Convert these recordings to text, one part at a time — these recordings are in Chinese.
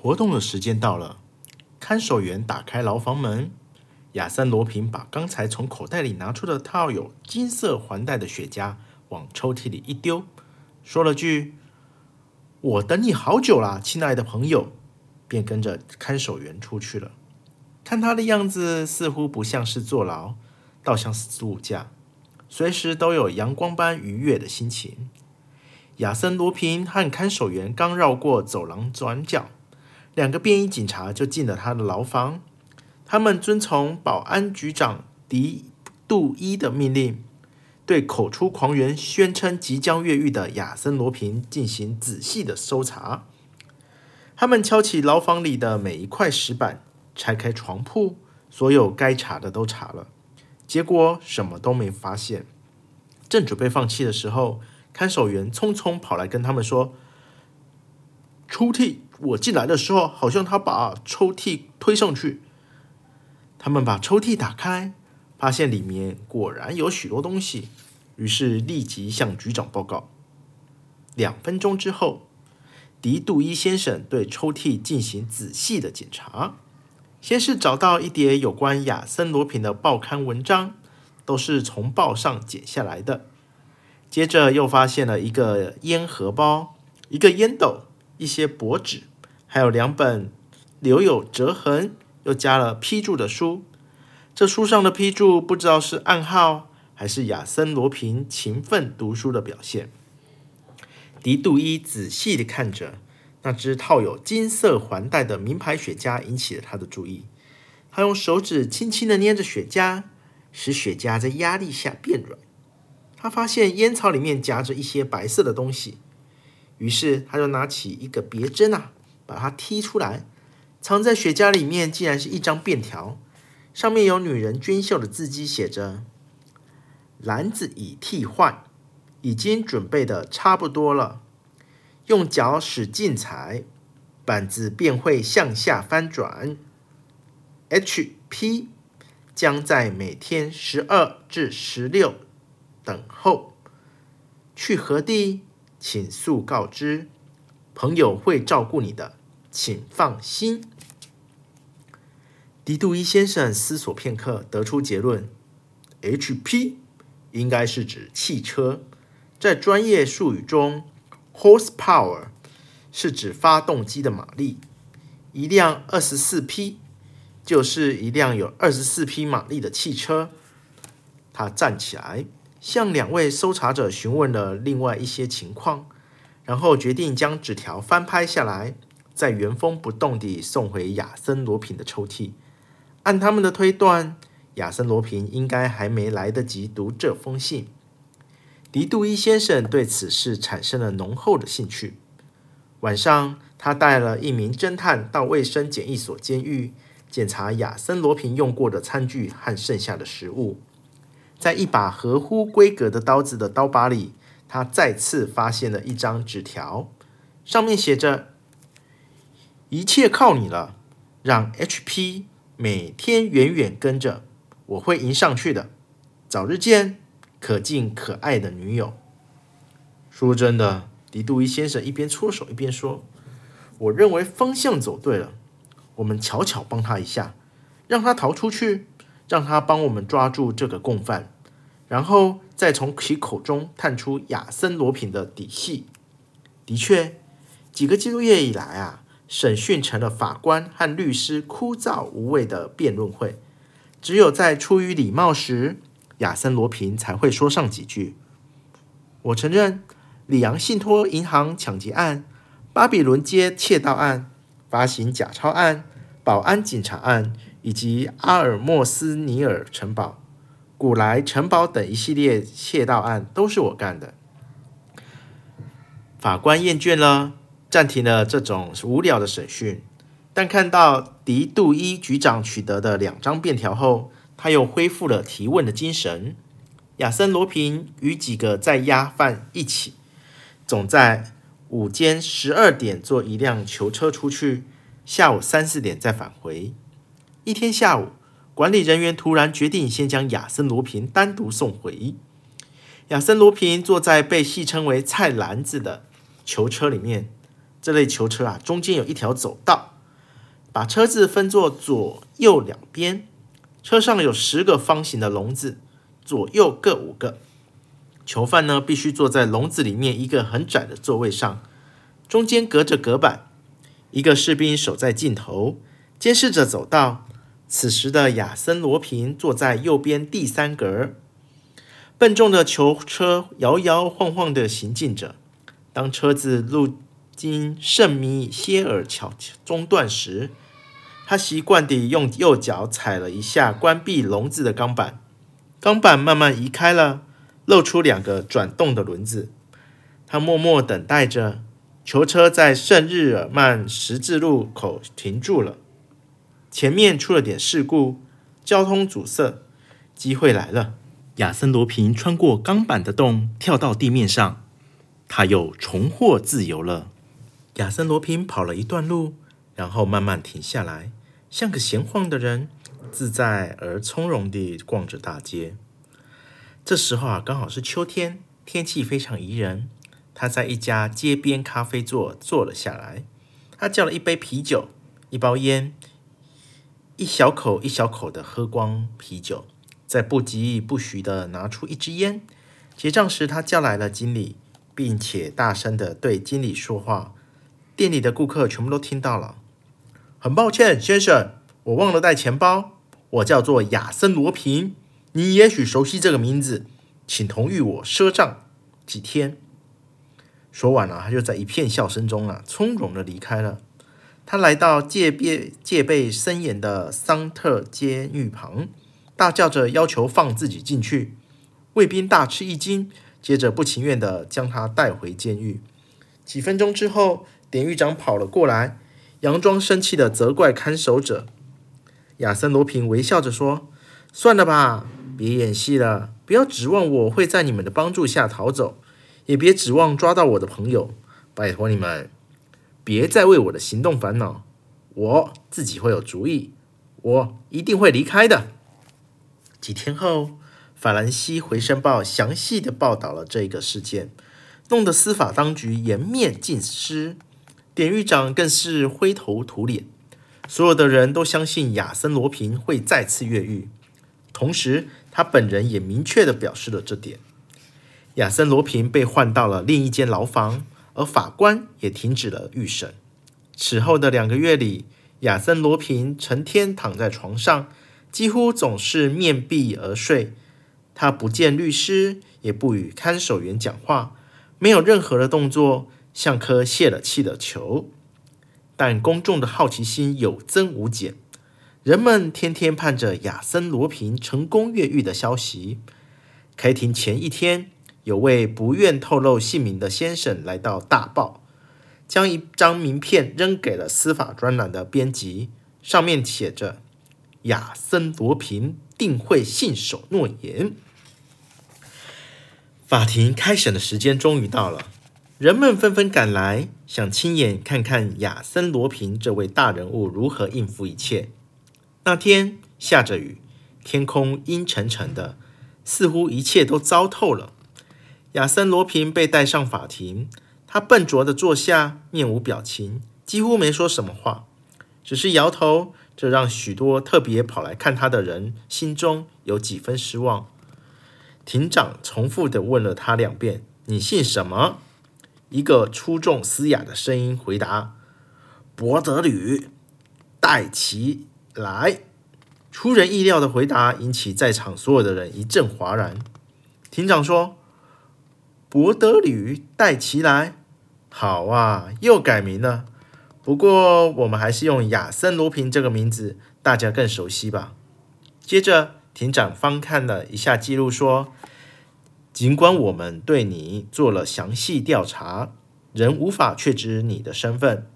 活动的时间到了，看守员打开牢房门，亚森罗平把刚才从口袋里拿出的套有金色环带的雪茄往抽屉里一丢，说了句：“我等你好久了，亲爱的朋友。”便跟着看守员出去了。看他的样子，似乎不像是坐牢，倒像是度假，随时都有阳光般愉悦的心情。亚森罗平和看守员刚绕过走廊转角。两个便衣警察就进了他的牢房，他们遵从保安局长迪杜伊的命令，对口出狂言、宣称即将越狱的亚森罗平进行仔细的搜查。他们敲起牢房里的每一块石板，拆开床铺，所有该查的都查了，结果什么都没发现。正准备放弃的时候，看守员匆匆跑来跟他们说：“抽屉。”我进来的时候，好像他把抽屉推上去。他们把抽屉打开，发现里面果然有许多东西，于是立即向局长报告。两分钟之后，狄杜伊先生对抽屉进行仔细的检查，先是找到一叠有关亚森罗平的报刊文章，都是从报上剪下来的。接着又发现了一个烟盒包，一个烟斗。一些薄纸，还有两本留有折痕又加了批注的书。这书上的批注不知道是暗号，还是亚森罗平勤奋读书的表现。狄杜伊仔细地看着那只套有金色环带的名牌雪茄，引起了他的注意。他用手指轻轻地捏着雪茄，使雪茄在压力下变软。他发现烟草里面夹着一些白色的东西。于是他就拿起一个别针啊，把它剔出来，藏在雪茄里面，竟然是一张便条，上面有女人娟秀的字迹，写着：“篮子已替换，已经准备的差不多了，用脚使劲踩，板子便会向下翻转。HP 将在每天十二至十六等候，去何地？”请速告知，朋友会照顾你的，请放心。迪杜伊先生思索片刻，得出结论：HP 应该是指汽车，在专业术语中，horsepower 是指发动机的马力。一辆二十四匹就是一辆有二十四匹马力的汽车。他站起来。向两位搜查者询问了另外一些情况，然后决定将纸条翻拍下来，再原封不动地送回亚森罗品的抽屉。按他们的推断，亚森罗平应该还没来得及读这封信。狄杜伊先生对此事产生了浓厚的兴趣。晚上，他带了一名侦探到卫生检疫所监狱，检查亚森罗平用过的餐具和剩下的食物。在一把合乎规格的刀子的刀把里，他再次发现了一张纸条，上面写着：“一切靠你了，让 HP 每天远远跟着，我会迎上去的。早日见，可敬可爱的女友。”说真的，狄杜伊先生一边搓手一边说：“我认为方向走对了，我们悄悄帮他一下，让他逃出去。”让他帮我们抓住这个共犯，然后再从其口中探出亚森罗品的底细。的确，几个季度月以来啊，审讯成了法官和律师枯燥无味的辩论会。只有在出于礼貌时，亚森罗平才会说上几句。我承认，里昂信托银行抢劫案、巴比伦街窃盗案、发行假钞案、保安警察案，以及阿尔莫斯尼尔城堡、古莱城堡等一系列窃盗案都是我干的。法官厌倦了，暂停了这种无聊的审讯。但看到迪杜伊局长取得的两张便条后，他又恢复了提问的精神。亚森罗平与几个在押犯一起。总在午间十二点坐一辆囚车出去，下午三四点再返回。一天下午，管理人员突然决定先将亚森罗平单独送回。亚森罗平坐在被戏称为“菜篮子”的囚车里面。这类囚车啊，中间有一条走道，把车子分作左右两边。车上有十个方形的笼子，左右各五个。囚犯呢，必须坐在笼子里面一个很窄的座位上，中间隔着隔板。一个士兵守在尽头，监视着走道。此时的亚森罗平坐在右边第三格。笨重的囚车摇摇晃晃地行进着。当车子路经圣米歇尔桥中断时，他习惯地用右脚踩了一下关闭笼子的钢板，钢板慢慢移开了。露出两个转动的轮子，他默默等待着。囚车在圣日耳曼十字路口停住了，前面出了点事故，交通阻塞。机会来了，亚森罗平穿过钢板的洞，跳到地面上，他又重获自由了。亚森罗平跑了一段路，然后慢慢停下来，像个闲晃的人，自在而从容地逛着大街。这时候啊，刚好是秋天，天气非常宜人。他在一家街边咖啡座坐了下来，他叫了一杯啤酒，一包烟，一小口一小口的喝光啤酒，再不疾不徐的拿出一支烟。结账时，他叫来了经理，并且大声的对经理说话。店里的顾客全部都听到了。很抱歉，先生，我忘了带钱包。我叫做亚森罗平。你也许熟悉这个名字，请同意我赊账几天。说完了，他就在一片笑声中啊，从容的离开了。他来到戒备戒备森严的桑特监狱旁，大叫着要求放自己进去。卫兵大吃一惊，接着不情愿的将他带回监狱。几分钟之后，典狱长跑了过来，佯装生气的责怪看守者。亚森罗平微笑着说：“算了吧。”别演戏了，不要指望我会在你们的帮助下逃走，也别指望抓到我的朋友。拜托你们，别再为我的行动烦恼，我自己会有主意，我一定会离开的。几天后，法兰西回声报详细的报道了这个事件，弄得司法当局颜面尽失，典狱长更是灰头土脸，所有的人都相信亚森罗平会再次越狱，同时。他本人也明确地表示了这点。亚森·罗平被换到了另一间牢房，而法官也停止了预审。此后的两个月里，亚森·罗平成天躺在床上，几乎总是面壁而睡。他不见律师，也不与看守员讲话，没有任何的动作，像颗泄了气的球。但公众的好奇心有增无减。人们天天盼着亚森·罗平成功越狱的消息。开庭前一天，有位不愿透露姓名的先生来到大报，将一张名片扔给了司法专栏的编辑，上面写着：“亚森·罗平定会信守诺言。”法庭开审的时间终于到了，人们纷纷赶来，想亲眼看看亚森·罗平这位大人物如何应付一切。那天下着雨，天空阴沉沉的，似乎一切都糟透了。亚森·罗平被带上法庭，他笨拙地坐下，面无表情，几乎没说什么话，只是摇头。这让许多特别跑来看他的人心中有几分失望。庭长重复地问了他两遍：“你姓什么？”一个粗重嘶哑的声音回答：“伯德吕·戴奇。”来，出人意料的回答引起在场所有的人一阵哗然。庭长说：“伯德吕戴奇莱，好啊，又改名了。不过我们还是用亚森罗平这个名字，大家更熟悉吧。”接着，庭长翻看了一下记录，说：“尽管我们对你做了详细调查，仍无法确知你的身份。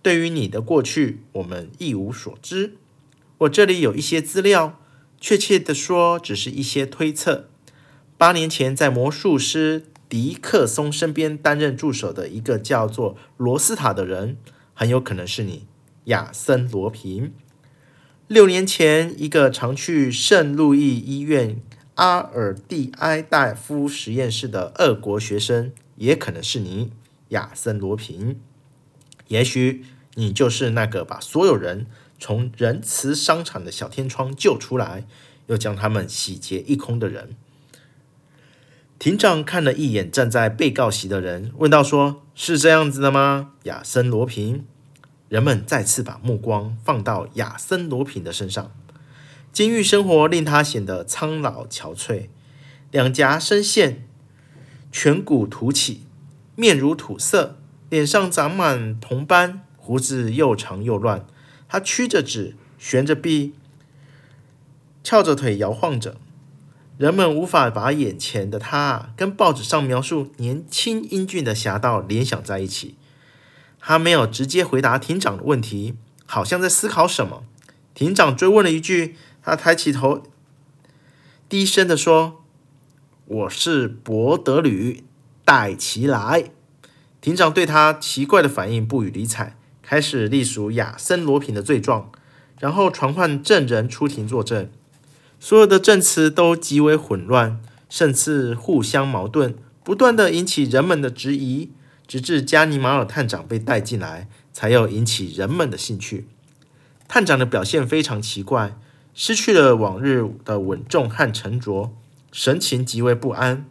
对于你的过去，我们一无所知。我这里有一些资料，确切的说，只是一些推测。八年前，在魔术师迪克松身边担任助手的一个叫做罗斯塔的人，很有可能是你，亚森罗平。”六年前，一个常去圣路易医院阿尔蒂埃大夫实验室的俄国学生，也可能是你，亚森罗平。也许你就是那个把所有人从仁慈商场的小天窗救出来，又将他们洗劫一空的人。庭长看了一眼站在被告席的人，问道：“说是这样子的吗，亚森罗平？”人们再次把目光放到亚森·罗平的身上。监狱生活令他显得苍老憔悴，两颊深陷，颧骨凸起，面如土色，脸上长满铜斑，胡子又长又乱。他曲着指，悬着臂，翘着腿摇晃着。人们无法把眼前的他跟报纸上描述年轻英俊的侠盗联想在一起。他没有直接回答庭长的问题，好像在思考什么。庭长追问了一句，他抬起头，低声地说：“我是伯德吕戴奇莱。”庭长对他奇怪的反应不予理睬，开始隶属亚森罗平的罪状，然后传唤证人出庭作证。所有的证词都极为混乱，甚至互相矛盾，不断地引起人们的质疑。直至加尼马尔探长被带进来，才又引起人们的兴趣。探长的表现非常奇怪，失去了往日的稳重和沉着，神情极为不安。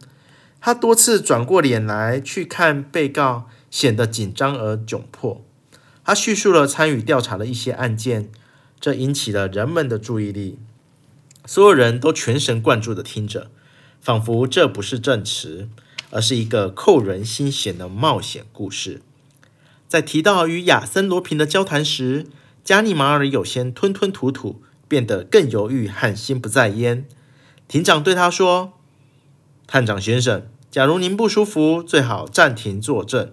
他多次转过脸来去看被告，显得紧张而窘迫。他叙述了参与调查的一些案件，这引起了人们的注意力。所有人都全神贯注地听着，仿佛这不是证词。而是一个扣人心弦的冒险故事。在提到与亚森·罗平的交谈时，加尼马尔有些吞吞吐吐，变得更犹豫和心不在焉。庭长对他说：“探长先生，假如您不舒服，最好暂停作证。”“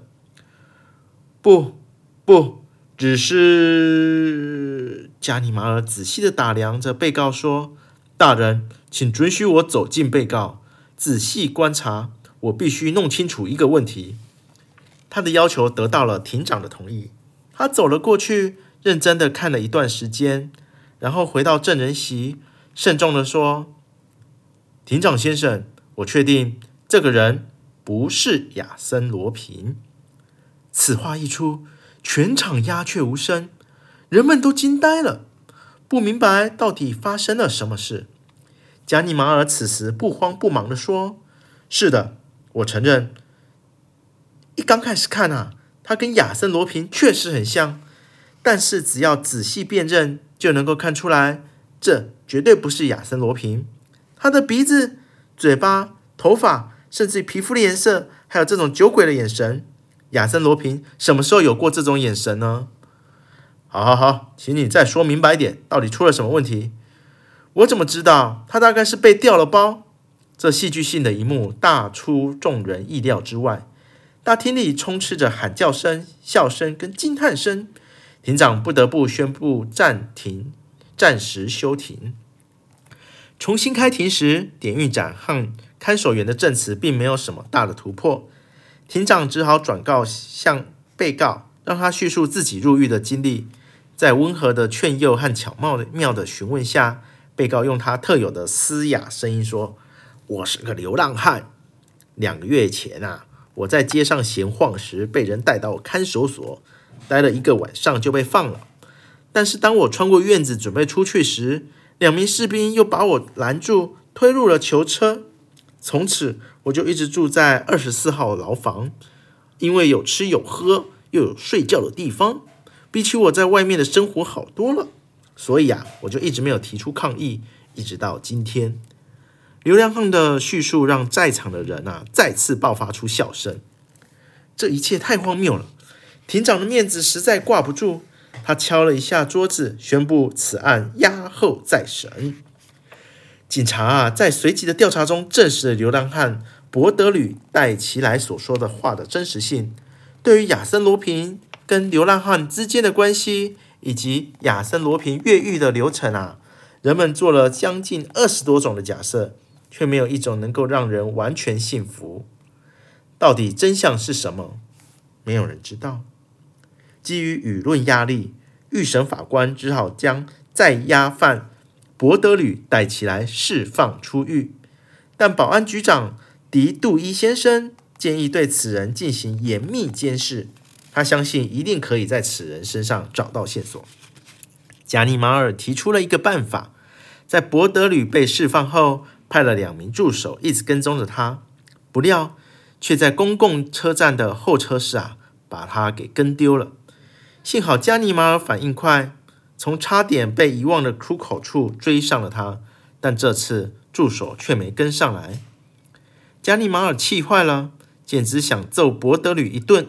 不，不，只是……”加尼马尔仔细地打量着被告说：“大人，请准许我走近被告，仔细观察。”我必须弄清楚一个问题。他的要求得到了庭长的同意。他走了过去，认真的看了一段时间，然后回到证人席，慎重的说：“庭长先生，我确定这个人不是亚森·罗平。”此话一出，全场鸦雀无声，人们都惊呆了，不明白到底发生了什么事。贾尼马尔此时不慌不忙的说：“是的。”我承认，一刚开始看啊，他跟亚森罗平确实很像，但是只要仔细辨认，就能够看出来，这绝对不是亚森罗平。他的鼻子、嘴巴、头发，甚至皮肤的颜色，还有这种酒鬼的眼神，亚森罗平什么时候有过这种眼神呢？好好好，请你再说明白点，到底出了什么问题？我怎么知道？他大概是被调了包。这戏剧性的一幕大出众人意料之外，大厅里充斥着喊叫声、笑声跟惊叹声。庭长不得不宣布暂停，暂时休庭。重新开庭时，典狱长和看守员的证词并没有什么大的突破。庭长只好转告向被告，让他叙述自己入狱的经历。在温和的劝诱和巧妙的询问下，被告用他特有的嘶哑声音说。我是个流浪汉。两个月前啊，我在街上闲晃时，被人带到看守所，待了一个晚上就被放了。但是当我穿过院子准备出去时，两名士兵又把我拦住，推入了囚车。从此我就一直住在二十四号牢房，因为有吃有喝，又有睡觉的地方，比起我在外面的生活好多了。所以啊，我就一直没有提出抗议，一直到今天。流浪汉的叙述让在场的人啊再次爆发出笑声。这一切太荒谬了，庭长的面子实在挂不住。他敲了一下桌子，宣布此案押后再审。警察啊，在随即的调查中证实了流浪汉博德吕戴奇莱所说的话的真实性。对于亚森罗平跟流浪汉之间的关系，以及亚森罗平越狱的流程啊，人们做了将近二十多种的假设，却没有一种能够让人完全信服。到底真相是什么？没有人知道。基于舆论压力，预审法官只好将在押犯博德吕戴奇莱释放出狱，但保安局长迪杜伊先生建议对此人进行严密监视，他相信一定可以在此人身上找到线索。加尼马尔提出了一个办法，在博德吕被释放后，派了两名助手一直跟踪着他，不料却在公共车站的候车室啊，把他给跟丢了。幸好加尼马尔反应快，从差点被遗忘的出口处追上了他，但这次助手却没跟上来。加尼马尔气坏了，简直想揍博德吕一顿，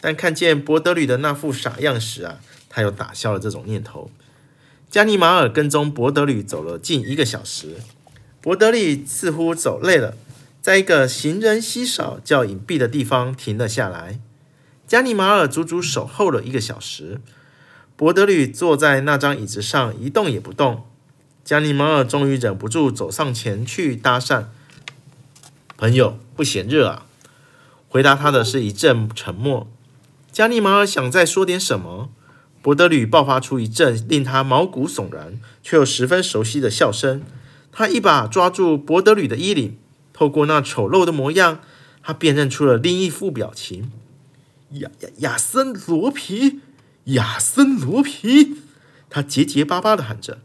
但看见博德吕的那副傻样时啊，他又打消了这种念头。加尼马尔跟踪博德吕走了近一个小时，博德吕似乎走累了，在一个行人稀少、较隐蔽的地方停了下来。加尼马尔足足守候了一个小时，博德吕坐在那张椅子上一动也不动。加尼马尔终于忍不住走上前去搭讪：“朋友，不嫌热啊？”回答他的是一阵沉默。加尼马尔想再说点什么，博德吕爆发出一阵令他毛骨悚然却又十分熟悉的笑声。他一把抓住博德吕的衣领，透过那丑陋的模样，他辨认出了另一副表情。亚亚亚森罗皮，亚森罗皮，他结结巴巴地喊着，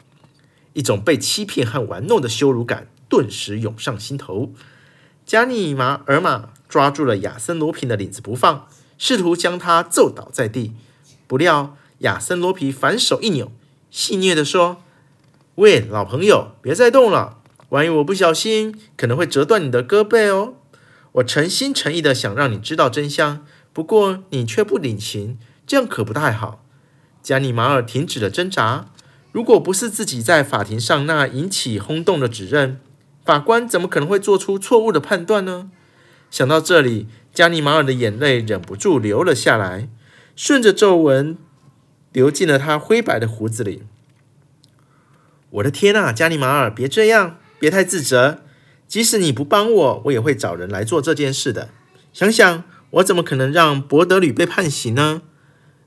一种被欺骗和玩弄的羞辱感顿时涌上心头。加尼玛尔玛抓住了亚森罗皮的领子不放，试图将他揍倒在地。不料亚森罗皮反手一扭，戏谑地说：“喂，老朋友，别再动了，万一我不小心，可能会折断你的胳膊哦。我诚心诚意地想让你知道真相。”不过你却不领情，这样可不太好。加尼马尔停止了挣扎。如果不是自己在法庭上那引起轰动的指认，法官怎么可能会做出错误的判断呢？想到这里，加尼马尔的眼泪忍不住流了下来，顺着皱纹流进了他灰白的胡子里。我的天啊，加尼马尔，别这样，别太自责。即使你不帮我，我也会找人来做这件事的。想想。我怎么可能让博德吕被判刑呢？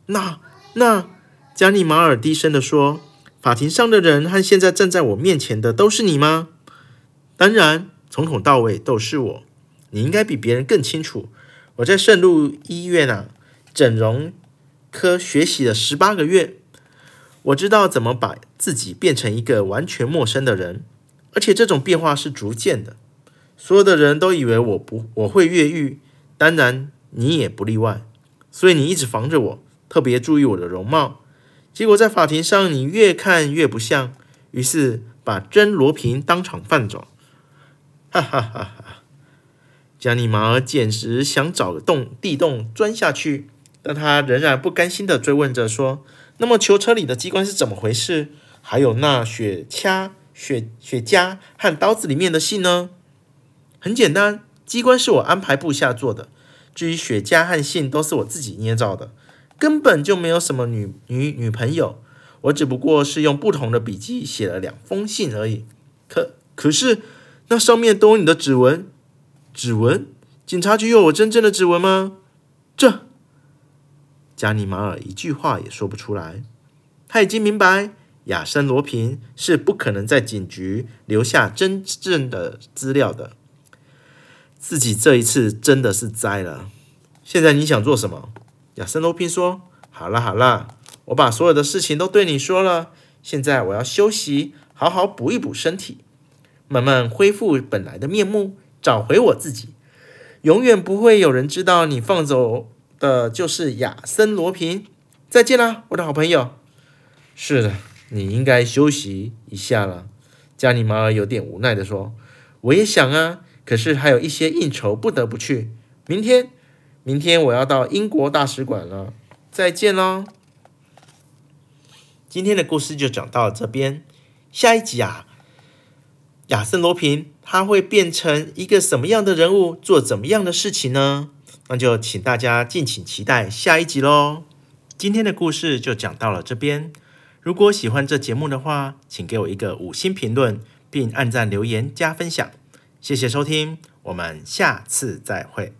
那那，加尼马尔低声地说：“法庭上的人和现在站在我面前的都是你吗？”“当然，从头到尾都是我。你应该比别人更清楚。我在圣路医院啊，整容科学习了十八个月，我知道怎么把自己变成一个完全陌生的人，而且这种变化是逐渐的。所有的人都以为我不我会越狱，当然。”你也不例外，所以你一直防着我，特别注意我的容貌。结果在法庭上，你越看越不像，于是把真罗平当场放走。哈哈哈哈！加尼马尔简直想找个洞地洞钻下去，但他仍然不甘心地追问着说：“那么囚车里的机关是怎么回事？还有那雪茄、雪雪茄和刀子里面的信呢？”很简单，机关是我安排部下做的。至于雪茄和信都是我自己捏造的，根本就没有什么女女女朋友，我只不过是用不同的笔迹写了两封信而已。可可是那上面都有你的指纹，指纹？警察局有我真正的指纹吗？这加尼马尔一句话也说不出来。他已经明白，亚森罗平是不可能在警局留下真正的资料的。自己这一次真的是栽了。现在你想做什么？亚森罗宾说：“好了好了，我把所有的事情都对你说了。现在我要休息，好好补一补身体，慢慢恢复本来的面目，找回我自己。永远不会有人知道你放走的就是亚森罗宾。再见啦，我的好朋友。”是的，你应该休息一下了。”加尼玛尔有点无奈地说：“我也想啊，可是还有一些应酬不得不去。明天，明天我要到英国大使馆了。再见喽。”今天的故事就讲到这边。下一集啊，亚森罗平他会变成一个什么样的人物，做怎么样的事情呢？那就请大家敬请期待下一集喽。今天的故事就讲到了这边。如果喜欢这节目的话，请给我一个五星评论，并按赞、留言、加分享。谢谢收听，我们下次再会。